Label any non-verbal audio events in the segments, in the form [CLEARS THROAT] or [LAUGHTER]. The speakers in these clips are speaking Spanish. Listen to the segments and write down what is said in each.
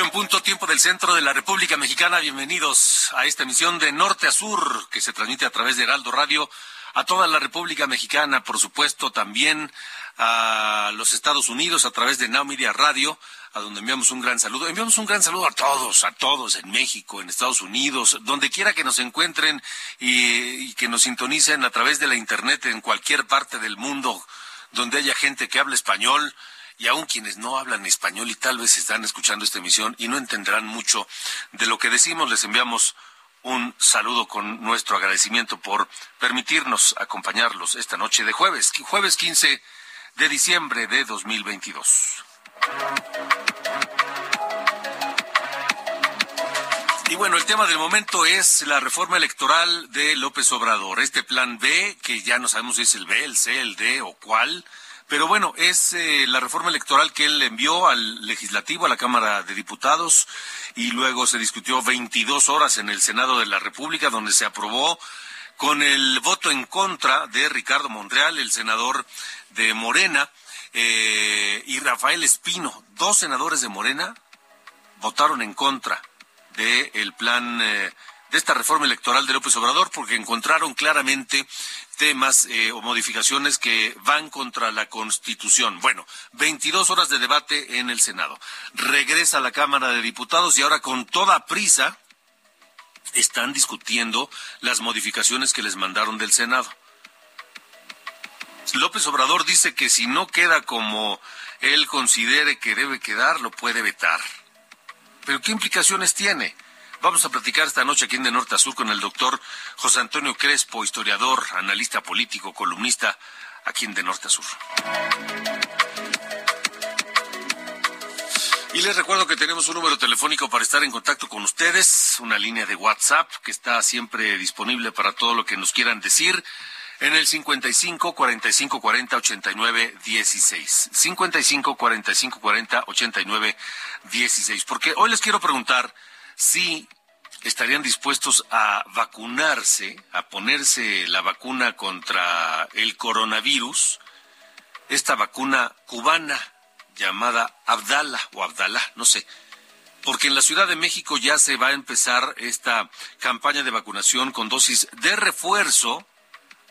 En punto, tiempo del centro de la República Mexicana. Bienvenidos a esta emisión de Norte a Sur, que se transmite a través de Heraldo Radio a toda la República Mexicana, por supuesto, también a los Estados Unidos a través de Now Media Radio, a donde enviamos un gran saludo. Enviamos un gran saludo a todos, a todos en México, en Estados Unidos, donde quiera que nos encuentren y, y que nos sintonicen a través de la Internet en cualquier parte del mundo donde haya gente que hable español y aun quienes no hablan español y tal vez están escuchando esta emisión y no entenderán mucho de lo que decimos, les enviamos un saludo con nuestro agradecimiento por permitirnos acompañarlos esta noche de jueves, jueves 15 de diciembre de 2022. Y bueno, el tema del momento es la reforma electoral de López Obrador. Este plan B, que ya no sabemos si es el B, el C, el D o cuál, pero bueno, es eh, la reforma electoral que él envió al legislativo, a la Cámara de Diputados, y luego se discutió 22 horas en el Senado de la República, donde se aprobó con el voto en contra de Ricardo Monreal, el senador de Morena, eh, y Rafael Espino, dos senadores de Morena, votaron en contra del plan eh, de esta reforma electoral de López Obrador porque encontraron claramente temas eh, o modificaciones que van contra la Constitución. Bueno, 22 horas de debate en el Senado. Regresa a la Cámara de Diputados y ahora con toda prisa están discutiendo las modificaciones que les mandaron del Senado. López Obrador dice que si no queda como él considere que debe quedar, lo puede vetar. Pero ¿qué implicaciones tiene? Vamos a platicar esta noche aquí en De Norte a Sur con el doctor José Antonio Crespo, historiador, analista político, columnista, aquí en De Norte a Sur. Y les recuerdo que tenemos un número telefónico para estar en contacto con ustedes, una línea de WhatsApp que está siempre disponible para todo lo que nos quieran decir en el 55 45 40 89 16. 55 45 40 89 16. Porque hoy les quiero preguntar si estarían dispuestos a vacunarse, a ponerse la vacuna contra el coronavirus, esta vacuna cubana llamada Abdala o Abdalá, no sé. Porque en la Ciudad de México ya se va a empezar esta campaña de vacunación con dosis de refuerzo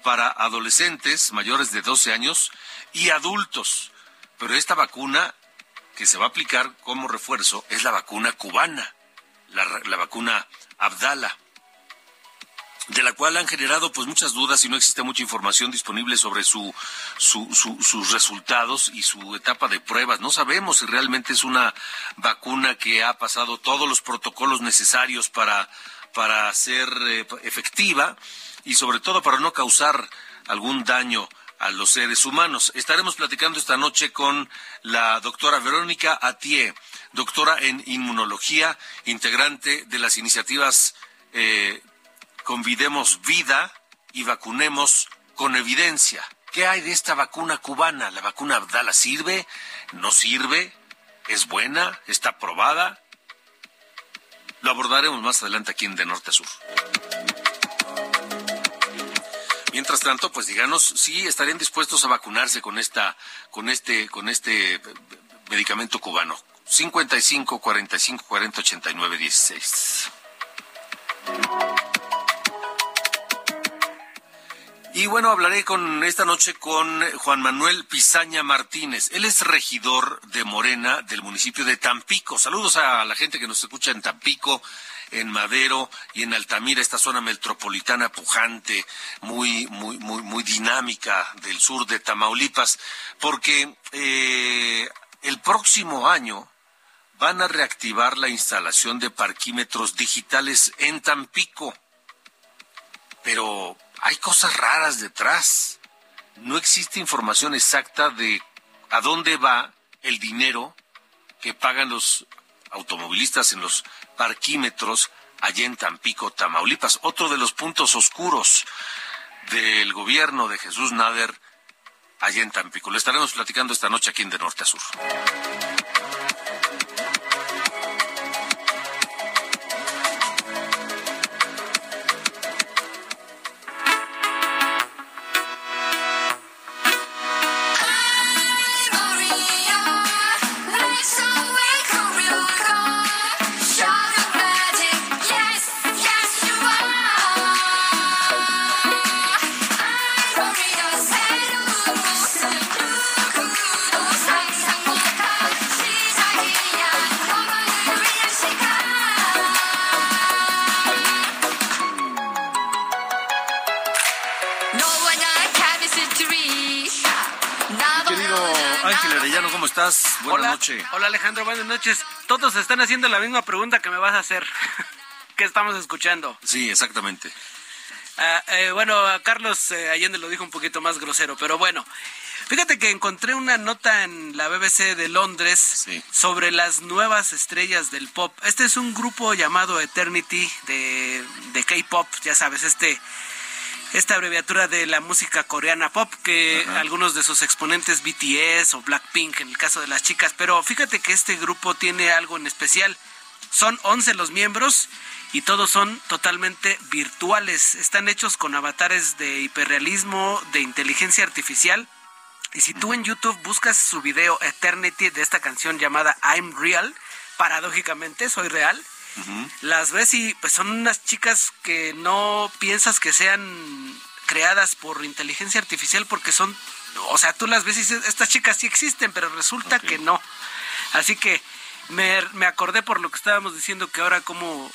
para adolescentes mayores de 12 años y adultos. Pero esta vacuna que se va a aplicar como refuerzo es la vacuna cubana, la, la vacuna Abdala, de la cual han generado pues muchas dudas y no existe mucha información disponible sobre su, su, su, sus resultados y su etapa de pruebas. No sabemos si realmente es una vacuna que ha pasado todos los protocolos necesarios para, para ser eh, efectiva y sobre todo para no causar algún daño a los seres humanos. Estaremos platicando esta noche con la doctora Verónica Atié, doctora en inmunología, integrante de las iniciativas eh, Convidemos Vida y Vacunemos con Evidencia. ¿Qué hay de esta vacuna cubana? ¿La vacuna Abdala sirve? ¿No sirve? ¿Es buena? ¿Está aprobada? Lo abordaremos más adelante aquí en De Norte a Sur. Mientras tanto, pues díganos si estarían dispuestos a vacunarse con esta, con este, con este medicamento cubano. 55 45 40 89 16. Y bueno, hablaré con esta noche con Juan Manuel Pizaña Martínez. Él es regidor de Morena del municipio de Tampico. Saludos a la gente que nos escucha en Tampico, en Madero y en Altamira, esta zona metropolitana pujante, muy, muy, muy, muy dinámica del sur de Tamaulipas, porque eh, el próximo año van a reactivar la instalación de parquímetros digitales en Tampico. Pero hay cosas raras detrás. No existe información exacta de a dónde va el dinero que pagan los automovilistas en los parquímetros allá en Tampico, Tamaulipas. Otro de los puntos oscuros del gobierno de Jesús Nader allá en Tampico. Le estaremos platicando esta noche aquí en De Norte a Sur. Buenas noches. Hola Alejandro, buenas noches. Todos están haciendo la misma pregunta que me vas a hacer. [LAUGHS] ¿Qué estamos escuchando? Sí, exactamente. Ah, eh, bueno, Carlos eh, Allende lo dijo un poquito más grosero, pero bueno. Fíjate que encontré una nota en la BBC de Londres sobre las nuevas estrellas del pop. Este es un grupo llamado Eternity de, de K-Pop, ya sabes, este esta abreviatura de la música coreana pop que algunos de sus exponentes BTS o Blackpink en el caso de las chicas, pero fíjate que este grupo tiene algo en especial. Son 11 los miembros y todos son totalmente virtuales. Están hechos con avatares de hiperrealismo, de inteligencia artificial. Y si tú en YouTube buscas su video Eternity de esta canción llamada I'm Real, paradójicamente soy real, las ves y pues son unas chicas que no piensas que sean creadas por inteligencia artificial porque son, o sea, tú las ves y dices, estas chicas sí existen, pero resulta que no. Así que me, me, acordé por lo que estábamos diciendo que ahora como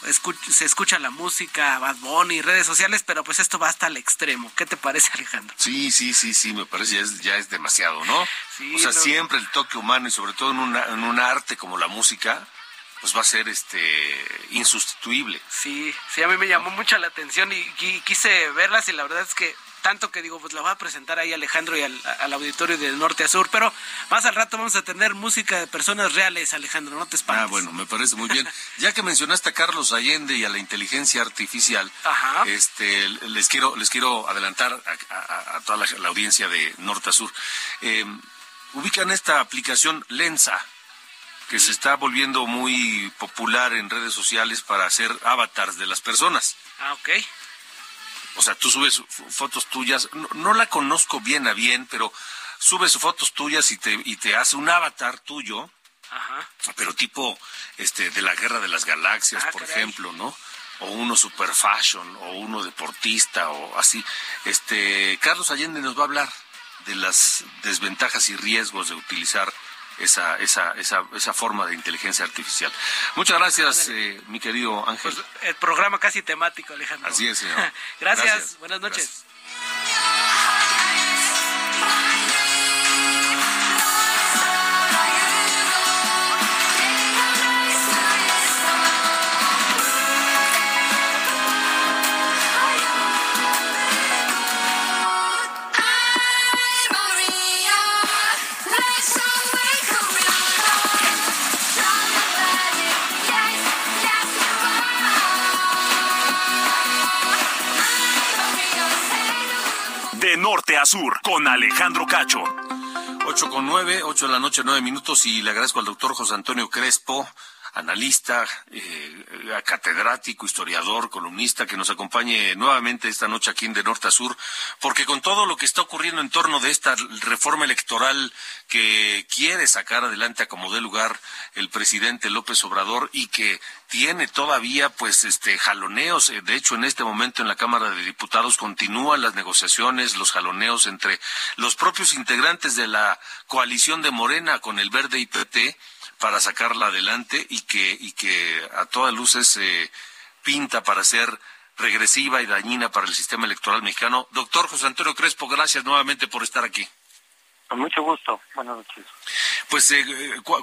se escucha la música, Bad Bunny, redes sociales, pero pues esto va hasta el extremo. ¿Qué te parece, Alejandro? Sí, sí, sí, sí, me parece ya es, ya es demasiado, ¿no? o sea, siempre el toque humano y sobre todo en, una, en un arte como la música, pues va a ser este insustituible. Sí, sí, a mí me llamó mucho la atención y, quise verlas y la verdad es que tanto que digo, pues la voy a presentar ahí Alejandro y al, auditorio de norte a sur, pero más al rato vamos a tener música de personas reales, Alejandro, no te espantes. Ah, bueno, me parece muy bien. [LAUGHS] ya que mencionaste a Carlos Allende y a la inteligencia artificial, este les quiero les quiero adelantar a, toda la, audiencia de norte a sur. Eh, ubican esta aplicación Lensa que se está volviendo muy popular en redes sociales para hacer avatars de las personas. Ah, ok. O sea, tú subes fotos tuyas, no, la conozco bien a bien, pero subes fotos tuyas y te, y te hace un avatar tuyo, Ajá. pero tipo este de la Guerra de las Galaxias, ah, por ejemplo, ¿no? O uno super fashion, o uno deportista, o así. Este, Carlos Allende nos va a hablar de las desventajas y riesgos de utilizar esa, esa, esa, esa forma de inteligencia artificial. Muchas gracias, eh, mi querido Ángel. Pues, el programa casi temático, Alejandro. Así es, señor. [LAUGHS] gracias. buenas noches. Sur con Alejandro Cacho. 8 con 9, 8 de la noche, 9 minutos y le agradezco al doctor José Antonio Crespo, analista, eh, catedrático, historiador, columnista, que nos acompañe nuevamente esta noche aquí en De Norte a Sur, porque con todo lo que está ocurriendo en torno de esta reforma electoral que quiere sacar adelante a como dé lugar el presidente López Obrador y que tiene todavía pues este jaloneos eh, de hecho en este momento en la Cámara de Diputados continúan las negociaciones los jaloneos entre los propios integrantes de la coalición de Morena con el Verde y PT para sacarla adelante y que y que a todas luces eh, pinta para ser regresiva y dañina para el sistema electoral mexicano. Doctor José Antonio Crespo, gracias nuevamente por estar aquí. Con mucho gusto. Buenas noches. Pues, eh,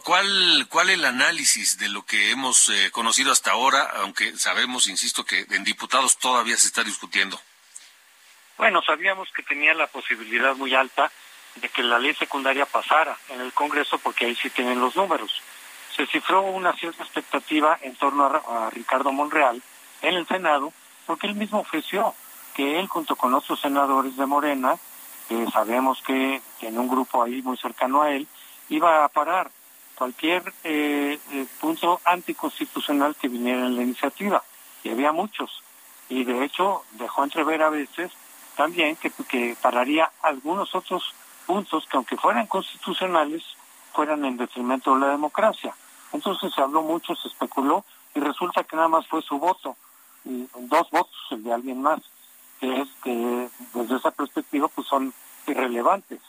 ¿cuál, ¿cuál el análisis de lo que hemos eh, conocido hasta ahora, aunque sabemos, insisto, que en diputados todavía se está discutiendo? Bueno, sabíamos que tenía la posibilidad muy alta de que la ley secundaria pasara en el Congreso, porque ahí sí tienen los números. Se cifró una cierta expectativa en torno a, Ricardo Monreal en el Senado, porque él mismo ofreció que él, junto con otros senadores de Morena, sabemos que, en un grupo ahí muy cercano a él iba a parar cualquier eh, eh, punto anticonstitucional que viniera en la iniciativa. Y había muchos. Y de hecho dejó entrever a veces también que, que pararía algunos otros puntos que aunque fueran constitucionales, fueran en detrimento de la democracia. Entonces se habló mucho, se especuló y resulta que nada más fue su voto, y dos votos el de alguien más que es que desde esa perspectiva pues son irrelevantes.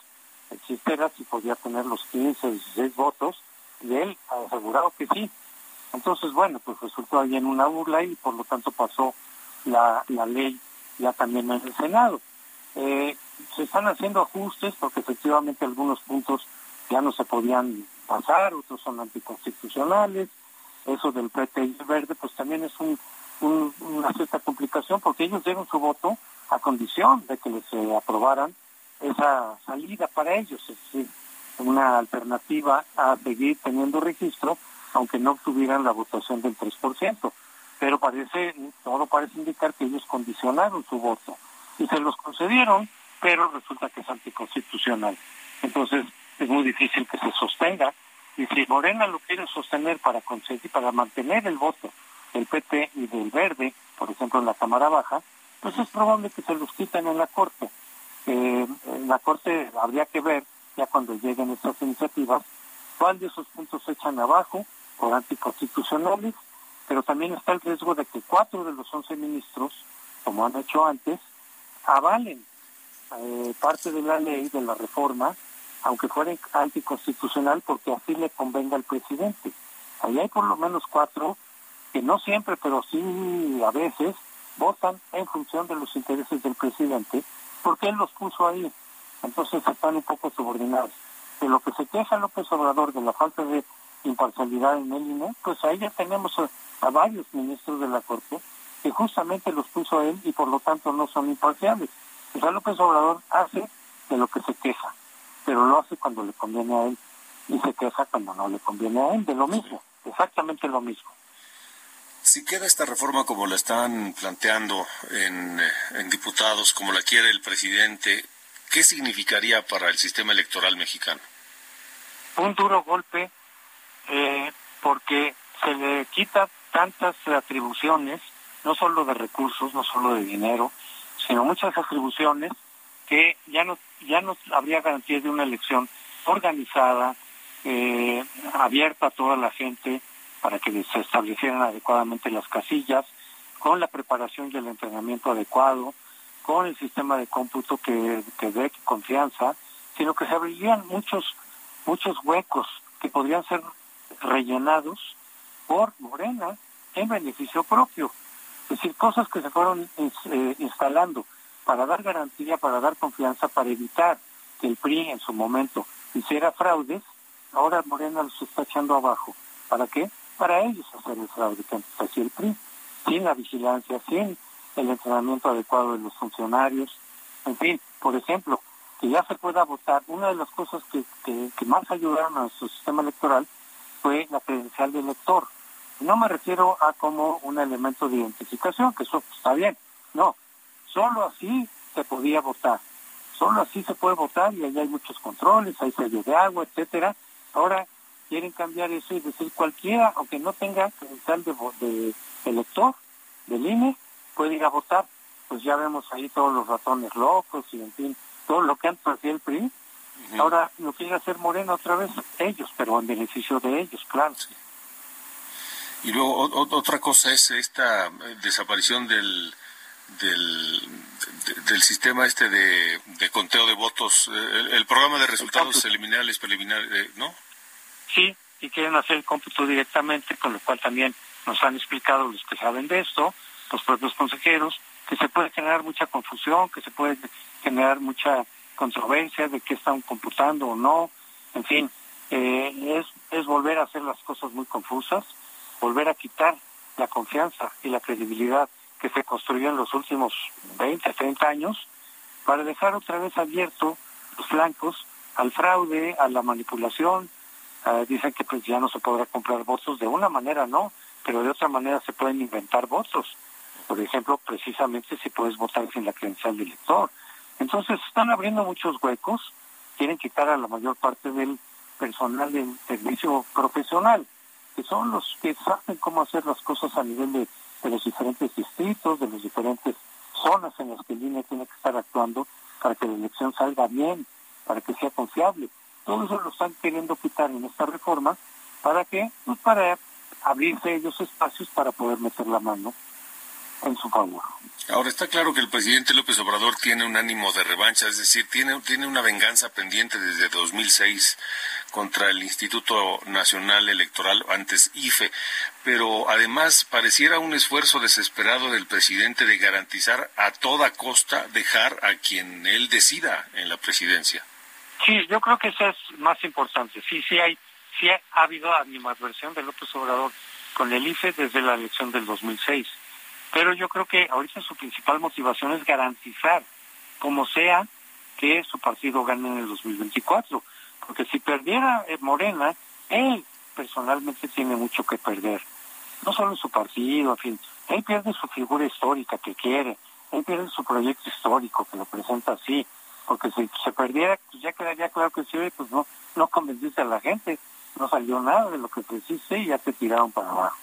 El chiste era si podía tener los 15 o 16 votos y él ha asegurado que sí. Entonces, bueno, pues resultó ahí en una burla y por lo tanto pasó la, la ley ya también en el Senado. Eh, se están haciendo ajustes porque efectivamente algunos puntos ya no se podían pasar, otros son anticonstitucionales. Eso del PT y el verde, pues también es un una cierta complicación porque ellos dieron su voto a condición de que les eh, aprobaran esa salida para ellos, es decir, una alternativa a seguir teniendo registro, aunque no obtuvieran la votación del 3%. Pero parece, todo parece indicar que ellos condicionaron su voto y se los concedieron, pero resulta que es anticonstitucional. Entonces, es muy difícil que se sostenga. Y si Morena lo quiere sostener para conseguir, para mantener el voto del PT y del Verde, por ejemplo en la Cámara Baja, pues es probable que se los quiten en la Corte. Eh, en la Corte habría que ver, ya cuando lleguen estas iniciativas, cuál de esos puntos se echan abajo por anticonstitucionales, pero también está el riesgo de que cuatro de los once ministros, como han hecho antes, avalen eh, parte de la ley, de la reforma, aunque fuera anticonstitucional, porque así le convenga al presidente. Ahí hay por lo menos cuatro que no siempre, pero sí a veces, votan en función de los intereses del presidente, porque él los puso ahí. Entonces están un poco subordinados. De lo que se queja López Obrador de la falta de imparcialidad en el INE, pues ahí ya tenemos a, varios ministros de la Corte que justamente los puso él y por lo tanto no son imparciales. O sea, López Obrador hace de lo que se queja, pero lo hace cuando le conviene a él y se queja cuando no le conviene a él, de lo mismo, exactamente lo mismo. Si queda esta reforma como la están planteando en, diputados, como la quiere el presidente, ¿qué significaría para el sistema electoral mexicano? Un duro golpe eh, porque se le quita tantas atribuciones, no solo de recursos, no solo de dinero, sino muchas atribuciones que ya no, ya no habría garantía de una elección organizada, eh, abierta a toda la gente, para que se establecieran adecuadamente las casillas, con la preparación y el entrenamiento adecuado, con el sistema de cómputo que, que dé confianza, sino que se abrirían muchos, muchos huecos que podrían ser rellenados por Morena en beneficio propio. Es decir, cosas que se fueron eh, instalando para dar garantía, para dar confianza, para evitar que el PRI en su momento hiciera fraudes, ahora Morena los está echando abajo. ¿Para qué? para ellos hacer el fraude que antes el PRI, sin la vigilancia, sin el entrenamiento adecuado de los funcionarios, en fin, por ejemplo, que ya se pueda votar. Una de las cosas que, más ayudaron a su sistema electoral fue la credencial del elector. No me refiero a como un elemento de identificación, que eso está bien, no, solo así se podía votar, solo así se puede votar y ahí hay muchos controles, hay sello de agua, etcétera. Ahora quieren cambiar eso y decir cualquiera, aunque no tenga credencial de, de elector del INE, puede ir a votar. Pues ya vemos ahí todos los ratones locos y en fin, todo lo que antes hacía el PRI. Ahora lo quiere hacer Morena otra vez, ellos, pero en beneficio de ellos, claro. Y luego otra cosa es esta eh, desaparición del del, del sistema este de, conteo de votos, el, programa de resultados eliminales preliminares, eh, ¿no? Sí, y quieren hacer el cómputo directamente, con lo cual también nos han explicado los que saben de esto, los propios consejeros, que se puede generar mucha confusión, que se puede generar mucha controversia de qué están computando o no, en fin, eh, es, es volver a hacer las cosas muy confusas, volver a quitar la confianza y la credibilidad que se construyó en los últimos 20, 30 años, para dejar otra vez abierto los flancos al fraude, a la manipulación. Uh, dicen que pues ya no se podrá comprar votos de una manera, no, pero de otra manera se pueden inventar votos. Por ejemplo, precisamente si puedes votar sin la credencial del elector. Entonces están abriendo muchos huecos, quieren quitar a la mayor parte del personal del servicio profesional, que son los que saben cómo hacer las cosas a nivel de de los diferentes distritos, de las diferentes zonas en las que el INE tiene que estar actuando para que la elección salga bien, para que sea confiable. Todo eso lo están queriendo quitar en esta reforma. ¿Para qué? Pues para abrirse ellos espacios para poder meter la mano en su favor. Ahora está claro que el presidente López Obrador tiene un ánimo de revancha, es decir, tiene, tiene una venganza pendiente desde 2006 contra el Instituto Nacional Electoral, antes IFE, pero además pareciera un esfuerzo desesperado del presidente de garantizar a toda costa dejar a quien él decida en la presidencia. Sí, yo creo que eso es más importante. Sí, sí hay, sí ha habido animadversión de López Obrador con el IFE desde la elección del 2006 pero yo creo que ahorita su principal motivación es garantizar, como sea, que su partido gane en el 2024. Porque si perdiera eh, Morena, él personalmente tiene mucho que perder. No solo en su partido, en fin. Él pierde su figura histórica que quiere. Él pierde su proyecto histórico que lo presenta así. Porque si se perdiera, pues ya quedaría claro que sí, pues no, no convenciste a la gente. No salió nada de lo que precise y ya te tiraron para abajo.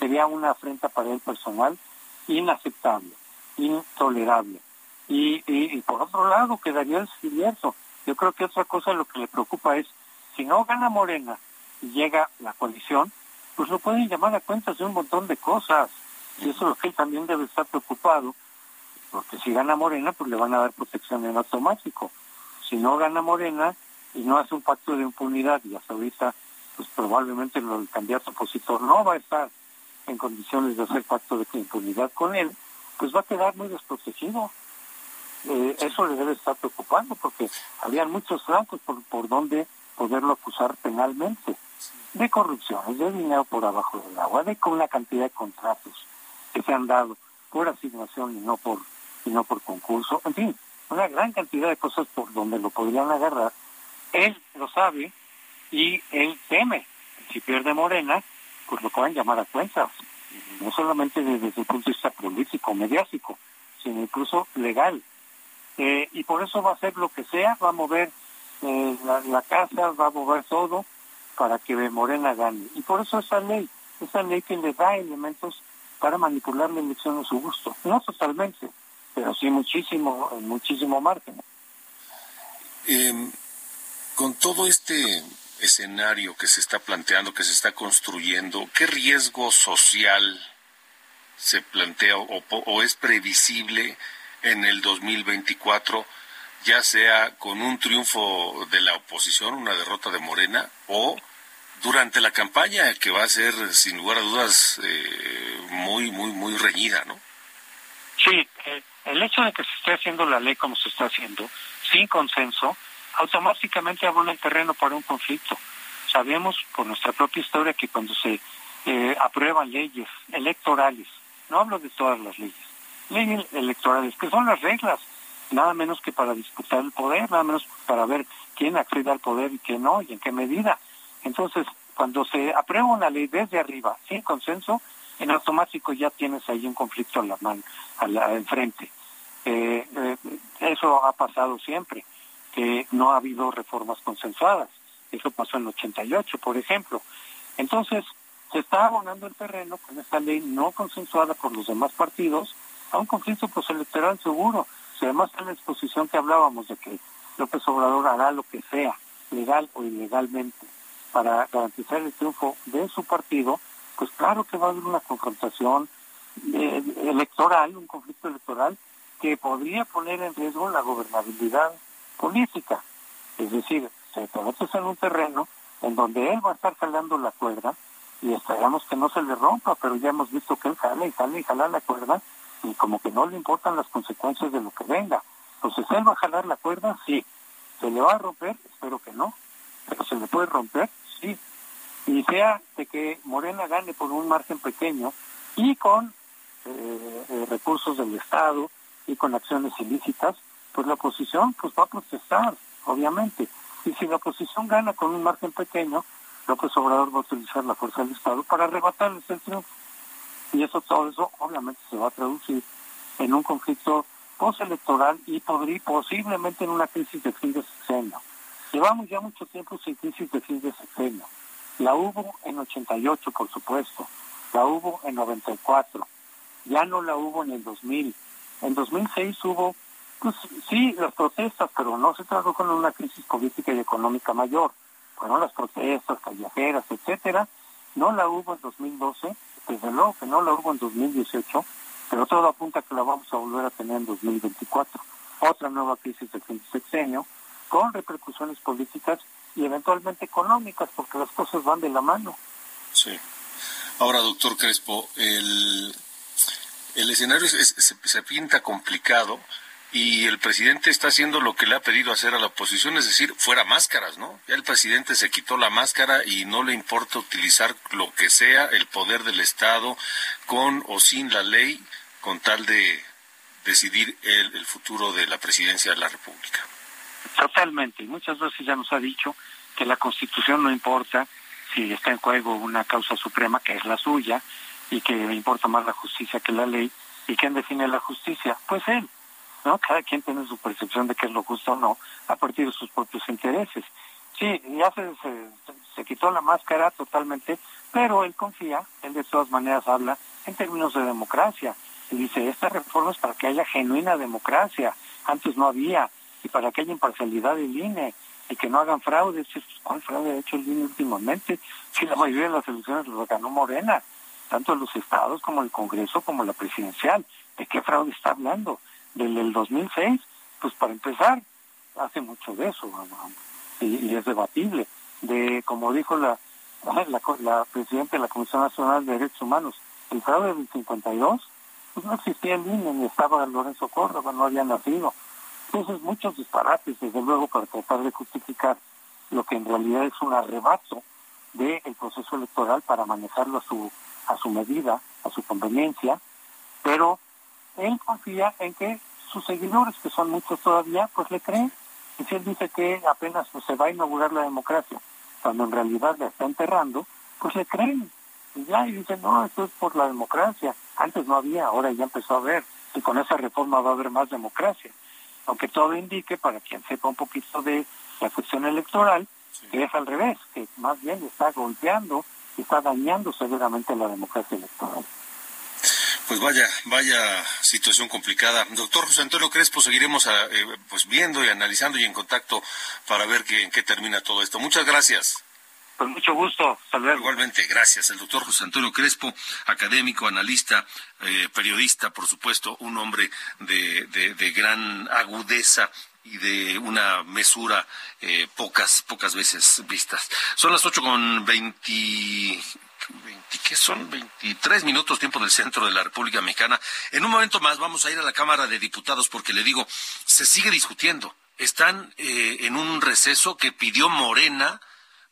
Sería una afrenta para él personal inaceptable, intolerable. Y, y, por otro lado quedaría el cierto. Yo creo que otra cosa lo que le preocupa es, si no gana Morena y llega la coalición, pues lo pueden llamar a cuentas de un montón de cosas. Y eso es lo que él también debe estar preocupado, porque si gana Morena, pues le van a dar protección en automático. Si no gana Morena y no hace un pacto de impunidad, y hasta ahorita, pues probablemente el candidato opositor no va a estar en condiciones de hacer pacto de impunidad con él, pues va a quedar muy desprotegido. Eh, eso le debe estar preocupando porque había muchos flancos por, por donde poderlo acusar penalmente de corrupción, de dinero por abajo del agua, de con una cantidad de contratos que se han dado por asignación y no por y no por concurso, en fin, una gran cantidad de cosas por donde lo podrían agarrar. Él lo sabe y él teme. Si pierde Morena, pues lo pueden llamar a cuentas, no solamente desde, el punto de vista político, mediático, sino incluso legal. Eh, y por eso va a hacer lo que sea, va a mover eh, la, casa, va a mover todo para que Morena gane. Y por eso esa ley, esa ley que le da elementos para manipular la elección a su gusto. No totalmente, pero sí muchísimo, muchísimo margen. Em, con todo este escenario que se está planteando, que se está construyendo, ¿qué riesgo social se plantea o, es previsible en el 2024, ya sea con un triunfo de la oposición, una derrota de Morena, o durante la campaña que va a ser, sin lugar a dudas, eh, muy, muy, muy reñida, ¿no? Sí, eh, el hecho de que se esté haciendo la ley como se está haciendo, sin consenso, automáticamente abona el terreno para un conflicto. Sabemos por nuestra propia historia que cuando se eh, aprueban leyes electorales, no hablo de todas las leyes, leyes electorales, que son las reglas, nada menos que para disputar el poder, nada menos para ver quién accede al poder y quién no, y en qué medida. Entonces, cuando se aprueba una ley desde arriba, sin consenso, en automático ya tienes ahí un conflicto a la mano, a la, enfrente. Eh, eh, eso ha pasado siempre que no ha habido reformas consensuadas. Eso pasó en el 88, por ejemplo. Entonces, se está abonando el terreno con esta ley no consensuada por los demás partidos a un conflicto postelectoral seguro. Si además en la exposición que hablábamos de que López Obrador hará lo que sea, legal o ilegalmente, para garantizar el triunfo de su partido, pues claro que va a haber una confrontación eh, electoral, un conflicto electoral que podría poner en riesgo la gobernabilidad política. Es decir, se conoce en un terreno en donde él va a estar jalando la cuerda y esperamos que no se le rompa, pero ya hemos visto que él jala y jala y jala la cuerda y como que no le importan las consecuencias de lo que venga. Entonces él va a jalar la cuerda, sí. ¿Se le va a romper? Espero que no. Pero se le puede romper, sí. Y sea de que Morena gane por un margen pequeño y con eh, eh, recursos del Estado y con acciones ilícitas, pues la oposición pues va a protestar, obviamente. Y si la oposición gana con un margen pequeño, López Obrador va a utilizar la fuerza del Estado para arrebatarles el triunfo. Y eso, todo eso, obviamente, se va a traducir en un conflicto postelectoral y podría, posiblemente en una crisis de fin de sexenio. Llevamos ya mucho tiempo sin crisis de fin de sexenio. La hubo en 88, por supuesto. La hubo en 94. Ya no la hubo en el 2000. En 2006 hubo, pues sí, las protestas, pero no se tradujo en una crisis política y económica mayor. Fueron las protestas callejeras, etcétera. No la hubo en 2012, desde luego que no la hubo en 2018, pero todo apunta a que la vamos a volver a tener en 2024. Otra nueva crisis de fin de sexenio, con repercusiones políticas y eventualmente económicas, porque las cosas van de la mano. Sí. Ahora, doctor Crespo, el, el escenario se, pinta complicado y el presidente está haciendo lo que le ha pedido hacer a la oposición, es decir, fuera máscaras, ¿no? Ya el presidente se quitó la máscara y no le importa utilizar lo que sea el poder del Estado con o sin la ley con tal de decidir el, el futuro de la presidencia de la República. Totalmente. Muchas veces ya nos ha dicho que la Constitución no importa si está en juego una causa suprema, que es la suya, y que le importa más la justicia que la ley. ¿Y quién define la justicia? Pues él. ¿No? Cada quien tiene su percepción de qué es lo justo o no a partir de sus propios intereses. Sí, ya se, se, quitó la máscara totalmente, pero él confía, él de todas maneras habla en términos de democracia. Y dice, esta reforma es para que haya genuina democracia. Antes no había. Y para que haya imparcialidad del INE y que no hagan fraude. ¿Cuál fraude ha hecho el INE últimamente? Si la mayoría de las elecciones lo ganó Morena, tanto los estados como el Congreso como la presidencial. ¿De qué fraude está hablando? ¿Del, del 2006? Pues para empezar, hace mucho de eso y, es debatible. De, como dijo la, la, la presidenta de la Comisión Nacional de Derechos Humanos, el fraude del 52, pues no existía el INE, ni estaba Lorenzo Córdoba, no había nacido. Entonces, muchos disparates, desde luego, para tratar de justificar lo que en realidad es un arrebato del proceso electoral para manejarlo a su, a su medida, a su conveniencia, pero él confía en que sus seguidores, que son muchos todavía, pues le creen. Y si él dice que apenas pues, se va a inaugurar la democracia, cuando en realidad la está enterrando, pues le creen. Y ya, y dicen, no, esto es por la democracia. Antes no había, ahora ya empezó a haber. Y con esa reforma va a haber más democracia aunque todo indique, para quien sepa un poquito de la cuestión electoral, que es al revés, que más bien está golpeando, está dañando severamente la democracia electoral. Pues vaya, vaya situación complicada. Doctor José Antonio Crespo, seguiremos ah, eh, pues viendo y analizando y en contacto para ver qué, en qué termina todo esto. Muchas gracias. Con mucho gusto. Igualmente, gracias. El doctor José Antonio Crespo, académico, analista, eh, periodista, por supuesto, un hombre de, de, gran agudeza y de una mesura eh, pocas, pocas veces vistas. Son las ocho con veinti... ¿qué son? 23 minutos tiempo del centro de la República Mexicana. En un momento más vamos a ir a la Cámara de Diputados porque le digo, se sigue discutiendo. Están eh, en un receso que pidió Morena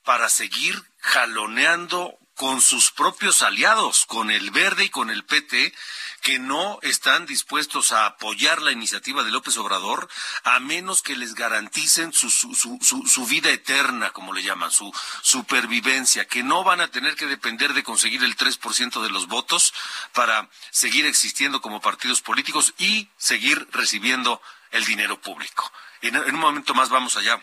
para seguir jaloneando con sus propios aliados, con el Verde y con el PT, que no están dispuestos a apoyar la iniciativa de López Obrador a menos que les garanticen su, su, su, su, vida eterna, como le llaman, su supervivencia, que no van a tener que depender de conseguir el 3% de los votos para seguir existiendo como partidos políticos y seguir recibiendo el dinero público. en un momento más vamos allá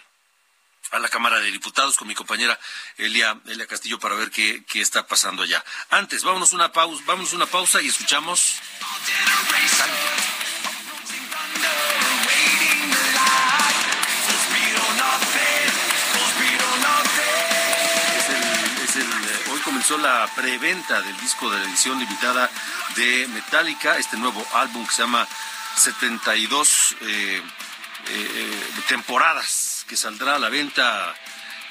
a la Cámara de Diputados con mi compañera Elia, Elia Castillo para ver qué, qué está pasando allá. Antes, vámonos una pausa, vámonos una pausa y escuchamos. Eh, hoy comenzó la preventa del disco de la edición limitada de Metallica, este nuevo álbum que se llama 72 eh, eh, temporadas, que saldrá a la venta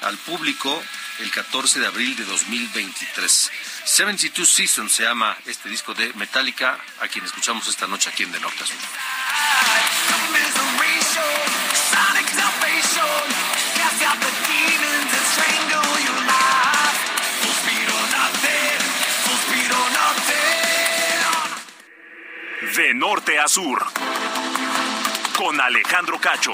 al público el 14 de abril de 2023. 72 Seasons se llama este disco de Metallica, a quien escuchamos esta noche aquí en De Norte a Sur. De norte a sur. Con Alejandro Cacho.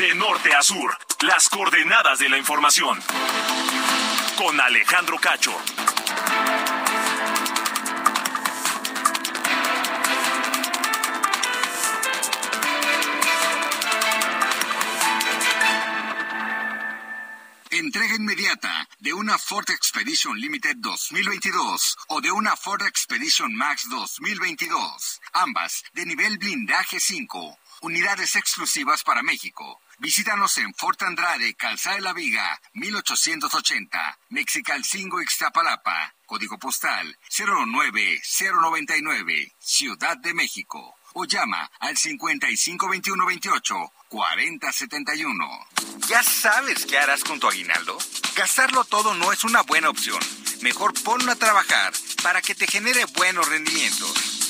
De norte a sur, las coordenadas de la información. Con Alejandro Cacho. Entrega inmediata de una Ford Expedition Limited 2022 o de una Ford Expedition Max 2022. Ambas de nivel blindaje 5. Unidades exclusivas para México. Visítanos en Fort Andrade, Calzada de la Viga, 1880, Mexical 5 Ixtapalapa, código postal 09099, Ciudad de México. O llama al 552128 4071. ¿Ya sabes qué harás con tu aguinaldo? Gastarlo todo no es una buena opción. Mejor ponlo a trabajar para que te genere buenos rendimientos.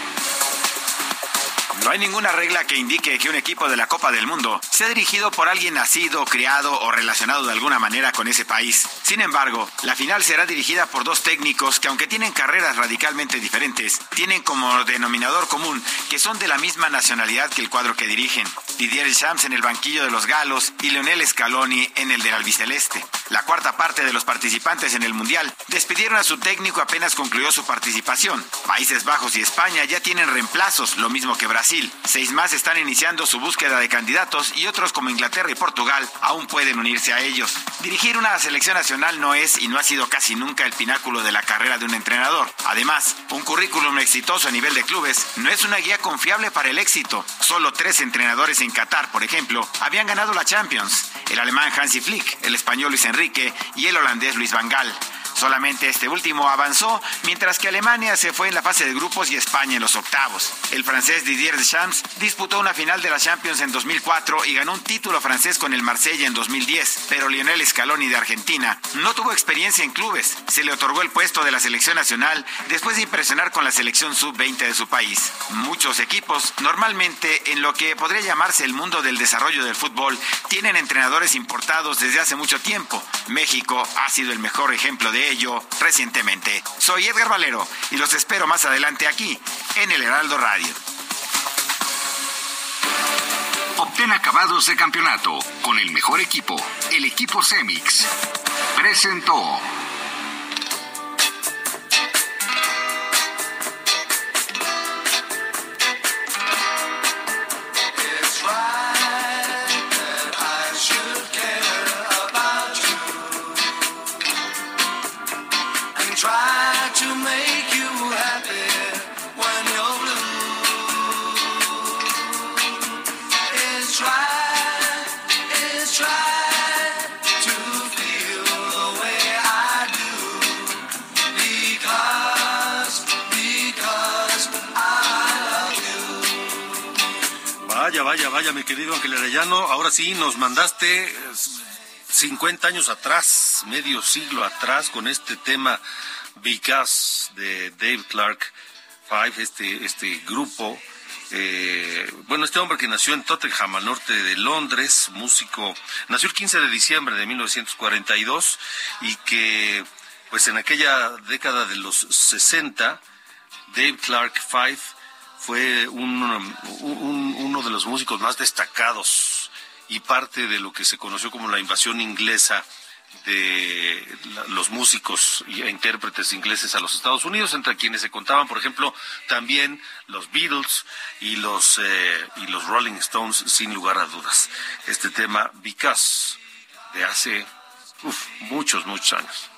No hay ninguna regla que indique que un equipo de la Copa del Mundo sea dirigido por alguien nacido, criado o relacionado de alguna manera con ese país. Sin embargo, la final será dirigida por dos técnicos que aunque tienen carreras radicalmente diferentes, tienen como denominador común que son de la misma nacionalidad que el cuadro que dirigen. Didier Deschamps en el banquillo de los galos y Leonel Scaloni en el del albiceleste. La cuarta parte de los participantes en el Mundial despidieron a su técnico apenas concluyó su participación. Países Bajos y España ya tienen reemplazos, lo mismo que Brasil. Seis más están iniciando su búsqueda de candidatos y otros como Inglaterra y Portugal aún pueden unirse a ellos. Dirigir una selección nacional no es y no ha sido casi nunca el pináculo de la carrera de un entrenador. Además, un currículum exitoso a nivel de clubes no es una guía confiable para el éxito. Solo tres entrenadores en Qatar, por ejemplo, habían ganado la Champions. El alemán Hansi Flick, el español Luis Enrique y el holandés Luis Van Gaal. Solamente este último avanzó, mientras que Alemania se fue en la fase de grupos y España en los octavos. El francés Didier Deschamps disputó una final de la Champions en 2004 y ganó un título francés con el Marsella en 2010, pero Lionel Scaloni de Argentina no tuvo experiencia en clubes. Se le otorgó el puesto de la selección nacional después de impresionar con la selección sub-20 de su país. Muchos equipos, normalmente en lo que podría llamarse el mundo del desarrollo del fútbol, tienen entrenadores importados desde hace mucho tiempo. México ha sido el mejor ejemplo de ello recientemente. Soy Edgar Valero y los espero más adelante aquí en el Heraldo Radio. Obtén acabados de campeonato con el mejor equipo, el equipo Cemix. Presentó. Mi querido Ángel Arellano. Ahora sí, nos mandaste 50 años atrás, medio siglo atrás, con este tema Because de Dave Clark Five, este, este grupo. Eh, bueno, este hombre que nació en Tottenham, al norte de Londres, músico, nació el 15 de diciembre de 1942 y que, pues en aquella década de los 60, Dave Clark Five fue un, uno de los músicos más destacados y parte de lo que se conoció como la invasión inglesa de los músicos e intérpretes ingleses a los Estados Unidos, entre quienes se contaban, por ejemplo, también los Beatles y los, eh, y los Rolling Stones, sin lugar a dudas. Este tema, Because, de hace muchos, muchos años.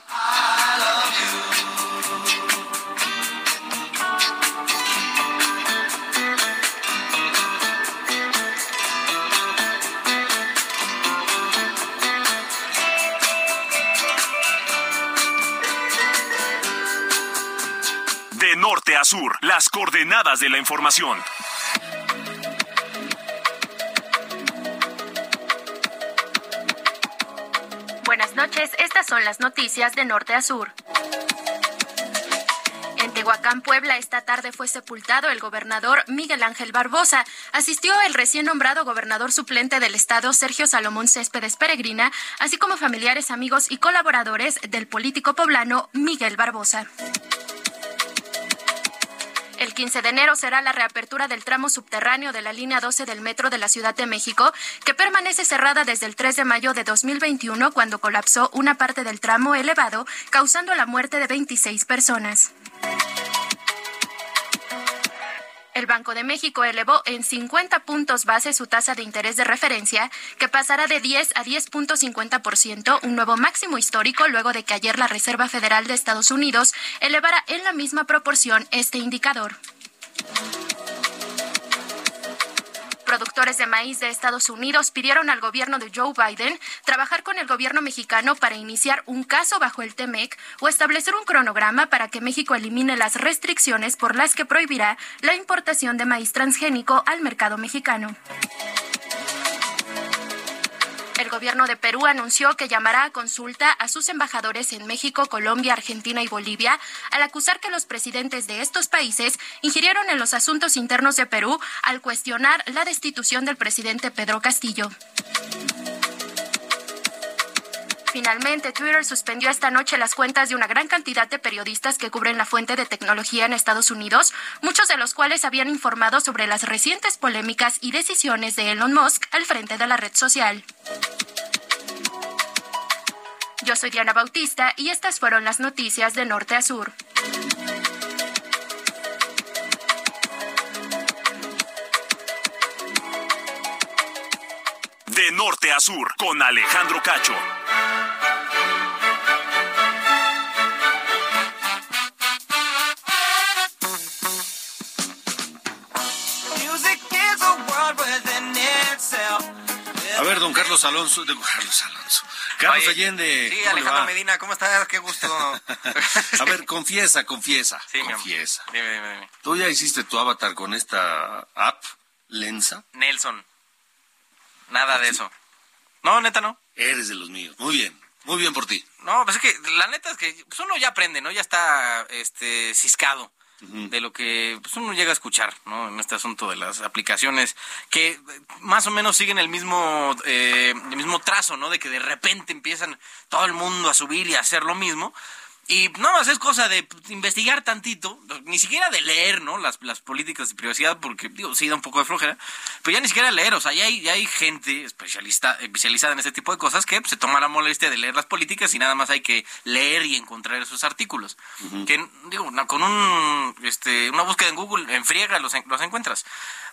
Sur, las coordenadas de la información. Buenas noches, estas son las noticias de norte a sur. En Tehuacán, Puebla, esta tarde fue sepultado el gobernador Miguel Ángel Barbosa. Asistió el recién nombrado gobernador suplente del estado, Sergio Salomón Céspedes Peregrina, así como familiares, amigos y colaboradores del político poblano Miguel Barbosa. El 15 de enero será la reapertura del tramo subterráneo de la línea 12 del metro de la Ciudad de México, que permanece cerrada desde el 3 de mayo de 2021 cuando colapsó una parte del tramo elevado, causando la muerte de 26 personas. El Banco de México elevó en 50 puntos base su tasa de interés de referencia, que pasará de 10 a 10.50%, un nuevo máximo histórico luego de que ayer la Reserva Federal de Estados Unidos elevara en la misma proporción este indicador. Productores de maíz de Estados Unidos pidieron al gobierno de Joe Biden trabajar con el gobierno mexicano para iniciar un caso bajo el TEMEC o establecer un cronograma para que México elimine las restricciones por las que prohibirá la importación de maíz transgénico al mercado mexicano. Gobierno de Perú anunció que llamará a consulta a sus embajadores en México, Colombia, Argentina y Bolivia al acusar que los presidentes de estos países ingirieron en los asuntos internos de Perú al cuestionar la destitución del presidente Pedro Castillo. Finalmente, Twitter suspendió esta noche las cuentas de una gran cantidad de periodistas que cubren la fuente de tecnología en Estados Unidos, muchos de los cuales habían informado sobre las recientes polémicas y decisiones de Elon Musk al frente de la red social. Yo soy Diana Bautista y estas fueron las noticias de Norte a Sur. De norte a sur, con Alejandro Cacho. A ver, don Carlos Alonso, de Carlos Alonso. Carlos Allende. Sí, Alejandro Medina, ¿cómo estás? Qué gusto. [LAUGHS] a ver, confiesa, confiesa. Sí, confiesa. Dime, dime, dime. ¿Tú ya hiciste tu avatar con esta app, Lensa? Nelson. Nada de eso. No, neta no. Eres de los míos. Muy bien. Muy bien por ti. No, pues es que la neta es que pues uno ya aprende, ¿no? Ya está este ciscado de lo que pues, uno llega a escuchar, ¿no? En este asunto de las aplicaciones que más o menos siguen el mismo eh, el mismo trazo, ¿no? De que de repente empiezan todo el mundo a subir y a hacer lo mismo. Y nada más es cosa de investigar tantito, ni siquiera de leer, ¿no? Las, las políticas de privacidad, porque, digo, sí da un poco de flojera, pero ya ni siquiera leer, o sea, ya hay, ya hay gente especialista, especializada en este tipo de cosas que se toma la molestia de leer las políticas y nada más hay que leer y encontrar esos artículos. Que, digo, con un, este, una búsqueda en Google, en friega, los, los encuentras.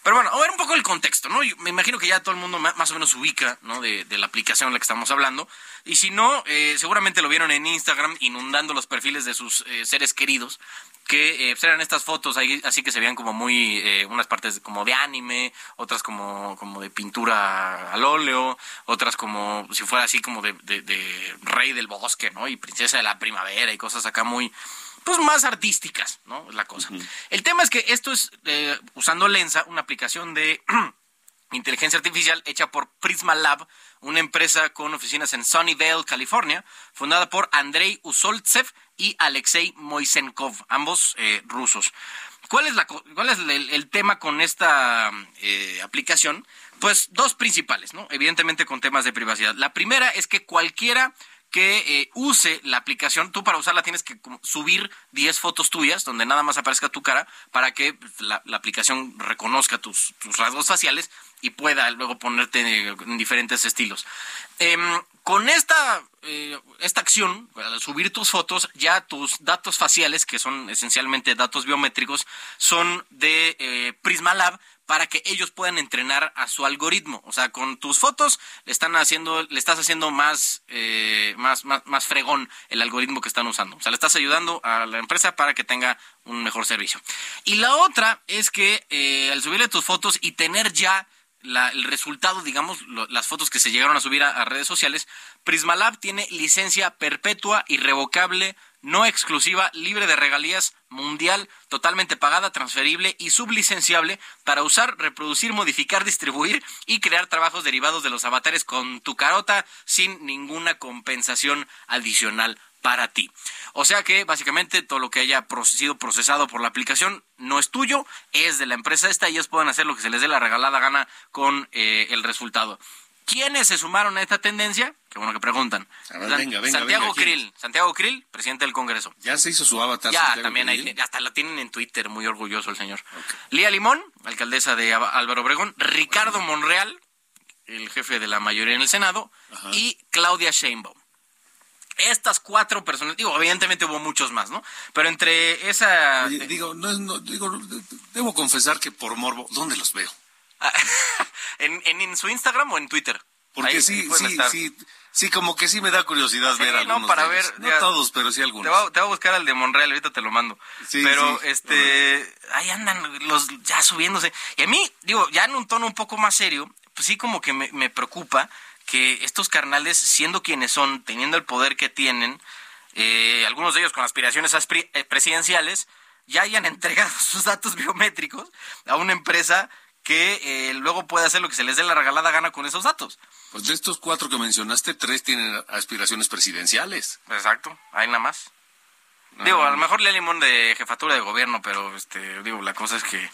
Pero bueno, a ver un poco el contexto, ¿no? Yo me imagino que ya todo el mundo más o menos ubica, ¿no? De, de la aplicación en la que estamos hablando. Y si no, eh, seguramente lo vieron en Instagram inundando los perfiles de sus eh, seres queridos, que eh, pues eran estas fotos ahí, así que se veían como muy, eh, unas partes como de anime, otras como, como de pintura al óleo, otras como si fuera así como de, de, de rey del bosque, ¿no? Y princesa de la primavera y cosas acá muy pues más artísticas, ¿no? Es la cosa. El tema es que esto es eh, usando Lensa, una aplicación de [CLEARS THROAT] inteligencia artificial hecha por Prisma Lab, una empresa con oficinas en Sunnyvale, California, fundada por Andrei Usoltsev y Alexei Moisenkov, ambos eh, rusos. ¿Cuál es, la, cuál es el, el tema con esta eh, aplicación? Pues dos principales, ¿no? Evidentemente con temas de privacidad. La primera es que cualquiera que eh, use la aplicación, tú para usarla tienes que subir 10 fotos tuyas donde nada más aparezca tu cara para que la, la aplicación reconozca tus, rasgos faciales y pueda luego ponerte en diferentes estilos. Eh, con esta, eh, esta acción, subir tus fotos, ya tus datos faciales, que son esencialmente datos biométricos, son de eh, Prisma Lab para que ellos puedan entrenar a su algoritmo. O sea, con tus fotos le están haciendo, le estás haciendo más, eh, más, más, más fregón el algoritmo que están usando. O sea, le estás ayudando a la empresa para que tenga un mejor servicio. Y la otra es que eh, al subirle tus fotos y tener ya el resultado, digamos, las fotos que se llegaron a subir a, a redes sociales, Prismalab tiene licencia perpetua, irrevocable, no exclusiva, libre de regalías, mundial, totalmente pagada, transferible y sublicenciable para usar, reproducir, modificar, distribuir y crear trabajos derivados de los avatares con tu carota sin ninguna compensación adicional para ti. O sea que básicamente todo lo que haya sido procesado por la aplicación no es tuyo, es de la empresa esta y ellos pueden hacer lo que se les dé la regalada gana con eh, el resultado. ¿Quiénes se sumaron a esta tendencia? Qué bueno que preguntan. Ver, venga, venga, Santiago venga, Krill, Santiago Krill, presidente del Congreso. Ya se hizo su avatar. Ya, Santiago también hay, hasta la tienen en Twitter, muy orgulloso el señor. Okay. Lía Limón, alcaldesa de Álvaro Obregón, Ricardo bueno. Monreal, el jefe de la mayoría en el Senado, Ajá. y Claudia Sheinbaum estas cuatro personas, digo, evidentemente hubo muchos más, ¿no? Pero entre esa... Oye, digo, no, no, digo, debo confesar que por morbo, ¿dónde los veo? [LAUGHS] ¿En, en, en, su Instagram o en Twitter? Porque ahí, sí, sí, estar. sí, sí, como que sí me da curiosidad sí, ver algunos. No, para ver, no ya, todos, pero sí algunos. Te voy, a, te voy, a, buscar al de Monreal, ahorita te lo mando. Sí, pero, sí, este, ahí andan los ya subiéndose. Y a mí, digo, ya en un tono un poco más serio, pues sí como que me, me preocupa que estos carnales, siendo quienes son, teniendo el poder que tienen, eh, algunos de ellos con aspiraciones presidenciales, ya hayan [LAUGHS] entregado sus datos biométricos a una empresa que eh, luego puede hacer lo que se les dé la regalada gana con esos datos. Pues de estos cuatro que mencionaste, tres tienen aspiraciones presidenciales. Exacto, hay nada más. No, digo, a lo mejor le limón de jefatura de gobierno, pero este, digo, la cosa es que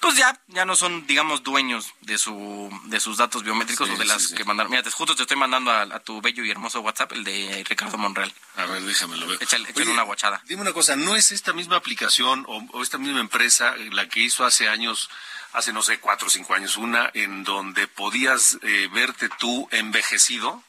pues ya, ya no son, digamos, dueños de su, de sus datos biométricos sí, o de las sí, que mandaron. Mira, te, justo te estoy mandando a, a, tu bello y hermoso WhatsApp, el de Ricardo Monreal. A ver, déjame lo ver. Échale, échale Oye, una guachada. Dime una cosa, ¿no es esta misma aplicación o, o, esta misma empresa la que hizo hace años, hace no sé, cuatro o cinco años, una en donde podías eh, verte tú envejecido?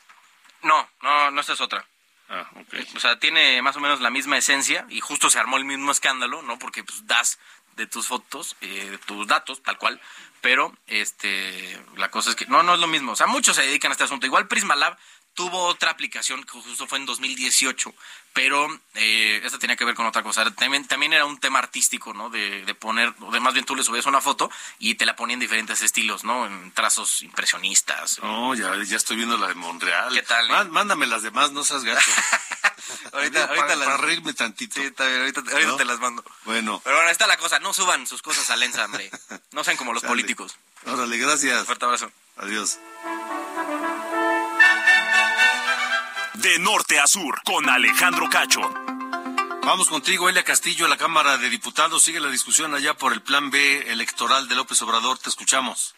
No, no, no, esta es otra. Ah, okay. O sea, tiene más o menos la misma esencia y justo se armó el mismo escándalo, ¿no? Porque pues das de tus fotos, eh, de tus datos, tal cual, pero este la cosa es que no, no es lo mismo. O sea, muchos se dedican a este asunto. Igual Prisma Lab tuvo otra aplicación que justo fue en 2018, pero eh, esta tenía que ver con otra cosa. También, también era un tema artístico, ¿no? De, de poner, o de más bien tú le subías una foto y te la ponían en diferentes estilos, ¿no? En trazos impresionistas. No, ya, ya estoy viendo la de Monreal. ¿Qué tal? Eh? Mándame las demás, no seas gacho. [LAUGHS] ahorita, ahorita para, las... para reírme tantito. Sí, está bien, ahorita, ahorita ¿No? te las mando. Bueno. Pero bueno, ahí está la cosa, no suban sus cosas a Lenza, hombre. No sean como los Dale. políticos. Órale, gracias. Un fuerte abrazo. Adiós. De norte a sur, con Alejandro Cacho. Vamos contigo, Elia Castillo, a la Cámara de Diputados. Sigue la discusión allá por el plan B electoral de López Obrador. Te escuchamos.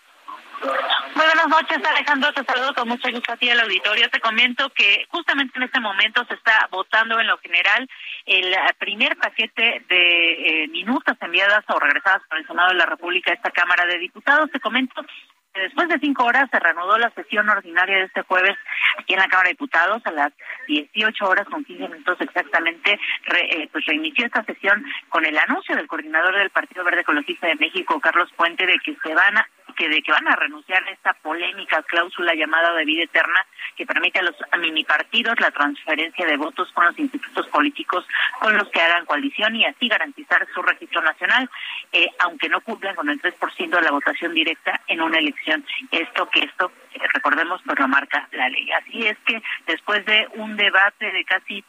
Muy buenas noches, Alejandro. Te saludo con mucho gusto a ti al auditorio. Te comento que justamente en este momento se está votando en lo general el primer paquete de eh, minutas enviadas o regresadas por el Senado de la República a esta Cámara de Diputados. Te comento que después de cinco horas se reanudó la sesión ordinaria de este jueves aquí en la Cámara de Diputados a las 18 horas con 15 minutos exactamente. Eh, pues reinició esta sesión con el anuncio del coordinador del Partido Verde Ecologista de México, Carlos Puente, de que se van a que de que van a renunciar a esta polémica cláusula llamada de vida eterna que permite a los mini partidos la transferencia de votos con los institutos políticos con los que hagan coalición y así garantizar su registro nacional, eh, aunque no cumplan con el 3% de la votación directa en una elección. Esto que esto, eh, recordemos, pues lo marca la ley. Así es que después de un debate de casi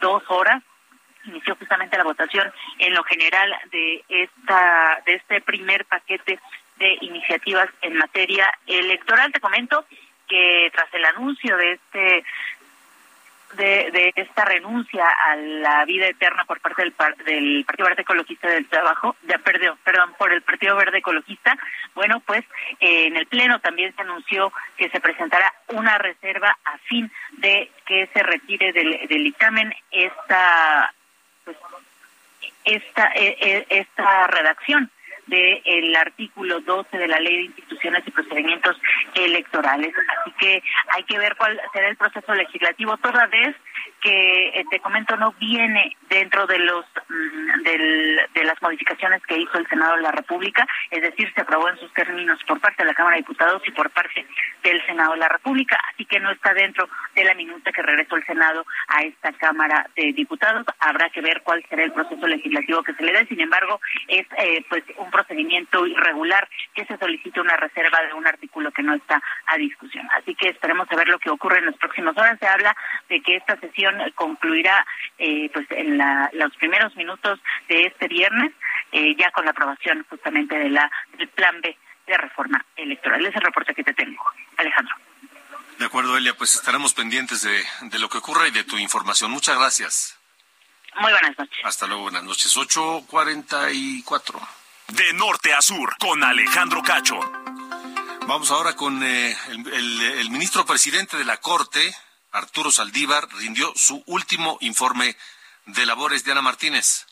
dos horas, inició justamente la votación en lo general de esta de este primer paquete de iniciativas en materia electoral. Te comento que tras el anuncio de este de, esta renuncia a la vida eterna por parte del, del Partido Verde Ecologista del Trabajo, ya perdón, perdón, por el Partido Verde Ecologista, bueno, pues eh, en el Pleno también se anunció que se presentará una reserva a fin de que se retire del, del dictamen esta, pues, esta, eh, eh, esta redacción del artículo 12 de la Ley de Instituciones y Procedimientos Electorales. Así que hay que ver cuál será el proceso legislativo toda vez que eh, te comento no viene dentro de los mm, de las modificaciones que hizo el Senado de la República, es decir, se aprobó en sus términos por parte de la Cámara de Diputados y por parte del Senado de la República, así que no está dentro de la minuta que regresó el Senado a esta Cámara de Diputados. Habrá que ver cuál será el proceso legislativo que se le dé. Sin embargo, es eh, pues un procedimiento irregular que se solicite una reserva de un artículo que no está a discusión. Así que esperemos a ver lo que ocurre en las próximas horas. Se habla de que esta sesión concluirá eh, pues en los primeros minutos de este viernes, eh, ya con la aprobación justamente de la del plan B de reforma electoral. Es el reporte que te tengo, Alejandro. De acuerdo, Elia, pues estaremos pendientes de, de lo que ocurra y de tu información. Muchas gracias. Muy buenas noches. Hasta luego, buenas noches. 8.44. De norte a sur, con Alejandro Cacho. Vamos ahora con eh, el, el ministro presidente de la Corte, Arturo Saldívar rindió su último informe de labores de Ana Martínez.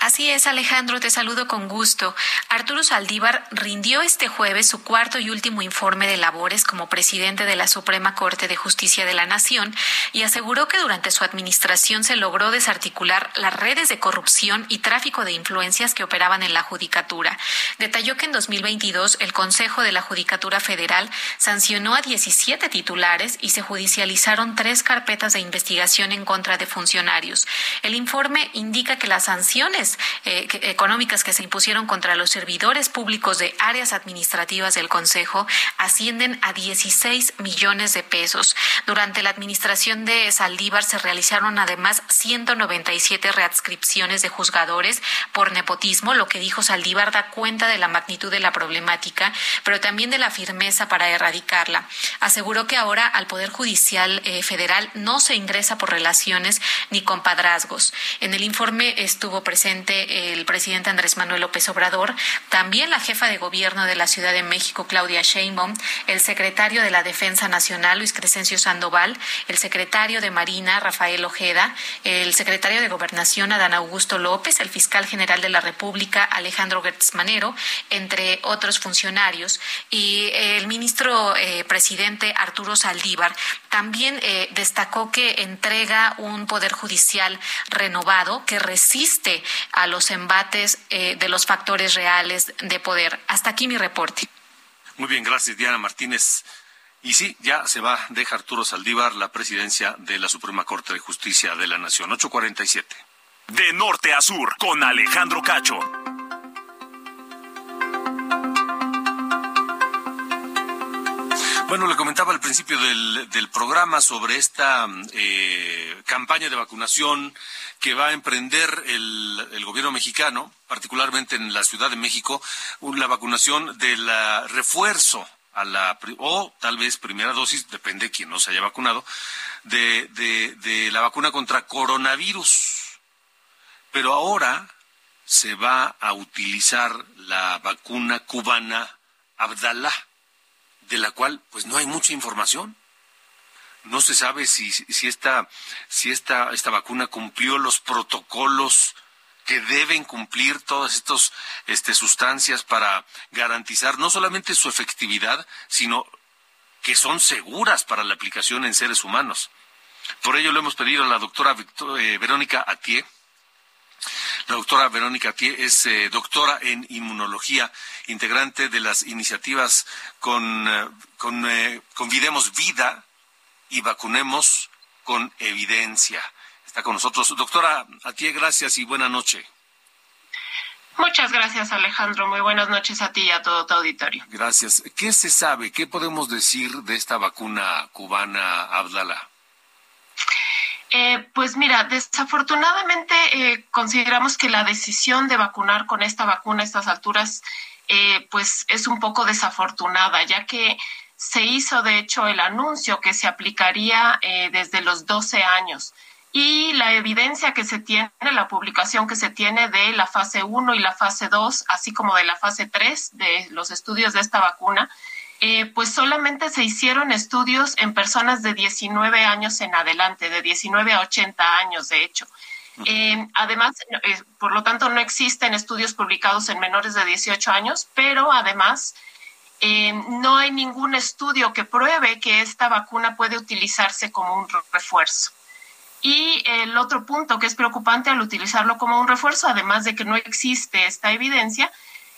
Así es, Alejandro, te saludo con gusto. Arturo Saldívar rindió este jueves su cuarto y último informe de labores como presidente de la Suprema Corte de Justicia de la Nación y aseguró que durante su administración se logró desarticular las redes de corrupción y tráfico de influencias que operaban en la Judicatura. Detalló que en 2022 el Consejo de la Judicatura Federal sancionó a 17 titulares y se judicializaron tres carpetas de investigación en contra de funcionarios. El informe indica que las sanciones eh, económicas que se impusieron contra los servidores públicos de áreas administrativas del Consejo ascienden a 16 millones de pesos. Durante la administración de Saldívar se realizaron además 197 readscripciones de juzgadores por nepotismo. Lo que dijo Saldívar da cuenta de la magnitud de la problemática, pero también de la firmeza para erradicarla. Aseguró que ahora al Poder Judicial eh, Federal no se ingresa por relaciones ni compadrazgos. En el informe estuvo presente el presidente Andrés Manuel López Obrador, también la jefa de gobierno de la Ciudad de México, Claudia Sheinbaum, el secretario de la Defensa Nacional, Luis Crescencio Sandoval, el secretario de Marina, Rafael Ojeda, el secretario de Gobernación, Adán Augusto López, el fiscal general de la República, Alejandro Gertz Manero, entre otros funcionarios, y el ministro eh, presidente Arturo Saldívar. También eh, destacó que entrega un poder judicial renovado que resiste a los embates eh, de los factores reales de poder. Hasta aquí mi reporte. Muy bien, gracias Diana Martínez. Y sí, ya se va, deja Arturo Saldívar la presidencia de la Suprema Corte de Justicia de la Nación. 847. De norte a sur, con Alejandro Cacho. Bueno, le comentaba al principio del, programa sobre esta eh, campaña de vacunación que va a emprender el, el, gobierno mexicano, particularmente en la Ciudad de México, la vacunación del refuerzo a la, o tal vez primera dosis, depende de quién no se haya vacunado, de, de, de la vacuna contra coronavirus. Pero ahora se va a utilizar la vacuna cubana Abdalá, de la cual pues no hay mucha información. No se sabe si, si, esta, si esta, esta vacuna cumplió los protocolos que deben cumplir todas estas este, sustancias para garantizar no solamente su efectividad, sino que son seguras para la aplicación en seres humanos. Por ello le hemos pedido a la doctora eh, Verónica Atié. La doctora Verónica Atié es eh, doctora en inmunología, integrante de las iniciativas con, eh, con Convidemos Vida y Vacunemos con Evidencia. Está con nosotros. Doctora Atié, gracias y buena noche. Muchas gracias, Alejandro. Muy buenas noches a ti y a todo tu auditorio. Gracias. ¿Qué se sabe? ¿Qué podemos decir de esta vacuna cubana, Abdala? Eh, pues mira, desafortunadamente eh, consideramos que la decisión de vacunar con esta vacuna a estas alturas, eh, pues es un poco desafortunada, ya que se hizo de hecho el anuncio que se aplicaría desde los 12 años y la evidencia que se tiene, la publicación que se tiene de la fase 1 y la fase 2, así como de la fase 3 de los estudios de esta vacuna, eh, pues solamente se hicieron estudios en personas de 19 años en adelante, de 19 a 80 años, de hecho. Eh, además, eh, por lo tanto, no existen estudios publicados en menores de 18 años, pero además no hay ningún estudio que pruebe que esta vacuna puede utilizarse como un refuerzo. Y el otro punto que es preocupante al utilizarlo como un refuerzo, además de que no existe esta evidencia,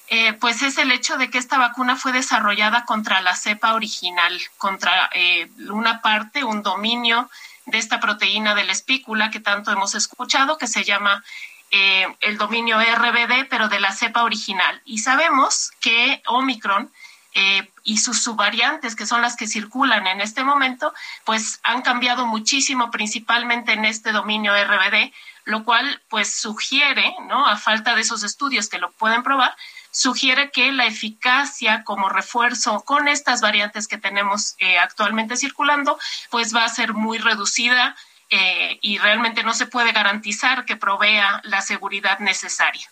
eh, pues es el hecho de que esta vacuna fue desarrollada contra la cepa original, contra eh, una parte, un dominio de esta proteína de la espícula que tanto hemos escuchado, que se llama eh, el dominio RBD, pero de la cepa original. Y sabemos que Omicron eh, y sus subvariantes, que son las que circulan en este momento, pues han cambiado muchísimo, principalmente en este dominio RBD, lo cual pues sugiere, ¿no? A falta de esos estudios que lo pueden probar, sugiere que la eficacia como refuerzo con estas variantes que tenemos eh, actualmente circulando, pues va a ser muy reducida eh, y realmente no se puede garantizar que provea la seguridad necesaria.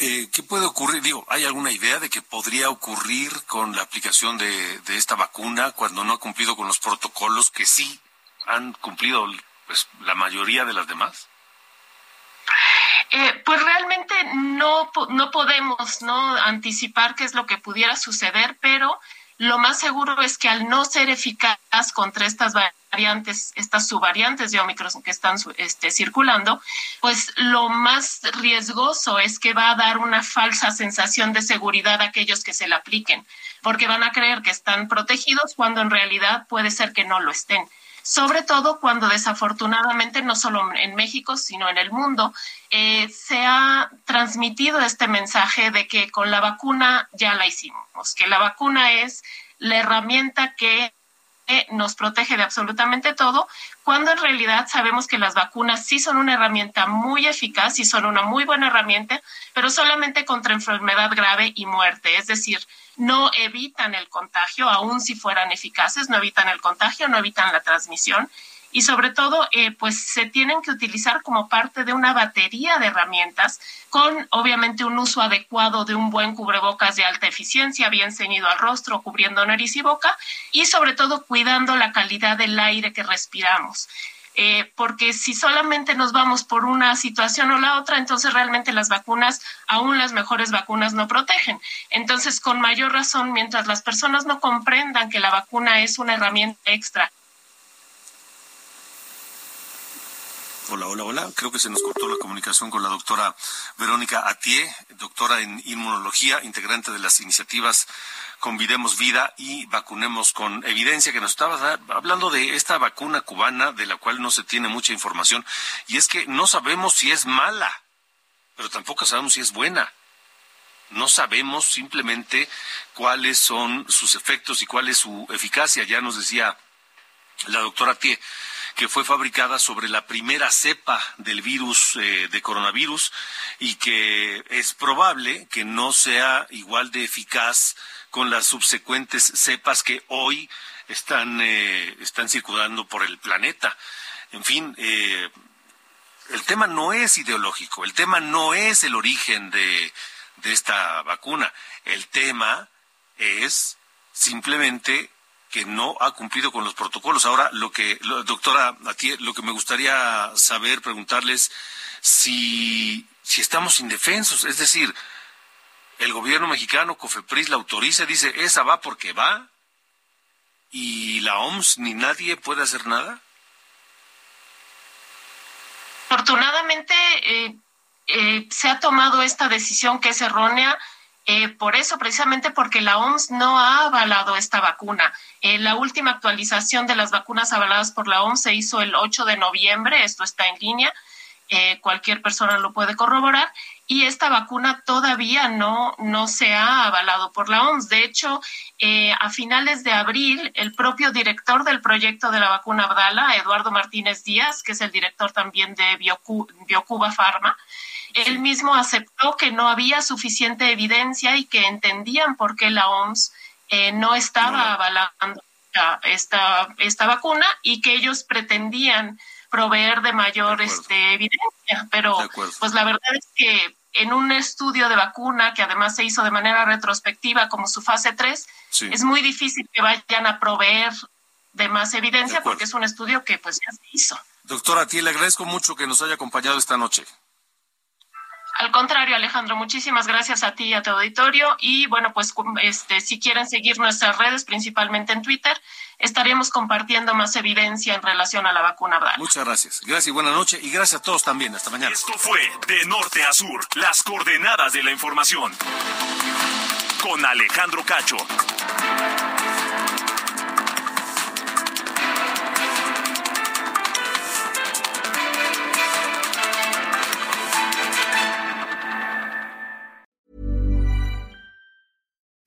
Eh, ¿Qué puede ocurrir? Digo, ¿hay alguna idea de que podría ocurrir con la aplicación de, esta vacuna cuando no ha cumplido con los protocolos que sí han cumplido pues, la mayoría de las demás? Eh, pues realmente no, no podemos no anticipar qué es lo que pudiera suceder, pero lo más seguro es que al no ser eficaz contra estas variantes, estas subvariantes de Omicron que están este, circulando, pues lo más riesgoso es que va a dar una falsa sensación de seguridad a aquellos que se la apliquen, porque van a creer que están protegidos cuando en realidad puede ser que no lo estén sobre todo cuando desafortunadamente no solo en México, sino en el mundo, eh, se ha transmitido este mensaje de que con la vacuna ya la hicimos, que la vacuna es la herramienta que nos protege de absolutamente todo, cuando en realidad sabemos que las vacunas sí son una herramienta muy eficaz y son una muy buena herramienta, pero solamente contra enfermedad grave y muerte. Es decir, no evitan el contagio, aun si fueran eficaces, no evitan el contagio, no evitan la transmisión y sobre todo eh, pues se tienen que utilizar como parte de una batería de herramientas con obviamente un uso adecuado de un buen cubrebocas de alta eficiencia, bien ceñido al rostro, cubriendo nariz y boca y sobre todo cuidando la calidad del aire que respiramos. Eh, porque si solamente nos vamos por una situación o la otra, entonces realmente las vacunas, aún las mejores vacunas, no protegen. Entonces, con mayor razón, mientras las personas no comprendan que la vacuna es una herramienta extra Hola, hola, hola. Creo que se nos cortó la comunicación con la doctora Verónica Atié, doctora en inmunología, integrante de las iniciativas Convidemos Vida y Vacunemos con Evidencia, que nos estaba hablando de esta vacuna cubana de la cual no se tiene mucha información. Y es que no sabemos si es mala, pero tampoco sabemos si es buena. No sabemos simplemente cuáles son sus efectos y cuál es su eficacia. Ya nos decía la doctora Atié que fue fabricada sobre la primera cepa del virus eh, de coronavirus y que es probable que no sea igual de eficaz con las subsecuentes cepas que hoy están, eh, están circulando por el planeta. En fin, eh, el tema no es ideológico, el tema no es el origen de, de esta vacuna. El tema es simplemente que no ha cumplido con los protocolos. Ahora, lo que, doctora, lo que me gustaría saber, preguntarles si, si estamos indefensos, es decir, el gobierno mexicano, COFEPRIS, la autoriza, dice, esa va porque va, y la OMS ni nadie puede hacer nada. Afortunadamente, eh, eh, se ha tomado esta decisión que es errónea. Eh, por eso, precisamente porque la OMS no ha avalado esta vacuna. la última actualización de las vacunas avaladas por la OMS se hizo el 8 de noviembre, esto está en línea, cualquier persona lo puede corroborar, y esta vacuna todavía no, no se ha avalado por la OMS. De hecho, eh, a finales de abril, el propio director del proyecto de la vacuna Abdala, Eduardo Martínez Díaz, que es el director también de Biocuba Pharma, él mismo aceptó que no había suficiente evidencia y que entendían por qué la OMS eh, no estaba avalando esta, esta vacuna y que ellos pretendían proveer de mayor este, evidencia, pero pues la verdad es que en un estudio de vacuna que además se hizo de manera retrospectiva como su fase 3, es muy difícil que vayan a proveer de más evidencia porque es un estudio que pues ya se hizo. Doctora, a ti le agradezco mucho que nos haya acompañado esta noche. Al contrario, Alejandro, muchísimas gracias a ti y a tu auditorio. Y bueno, pues este, si quieren seguir nuestras redes, principalmente en Twitter, estaremos compartiendo más evidencia en relación a la vacuna Abdala. Muchas gracias. Gracias y buena noche. Y gracias a todos también. Hasta mañana. Esto fue De Norte a Sur, las coordenadas de la información. Con Alejandro Cacho.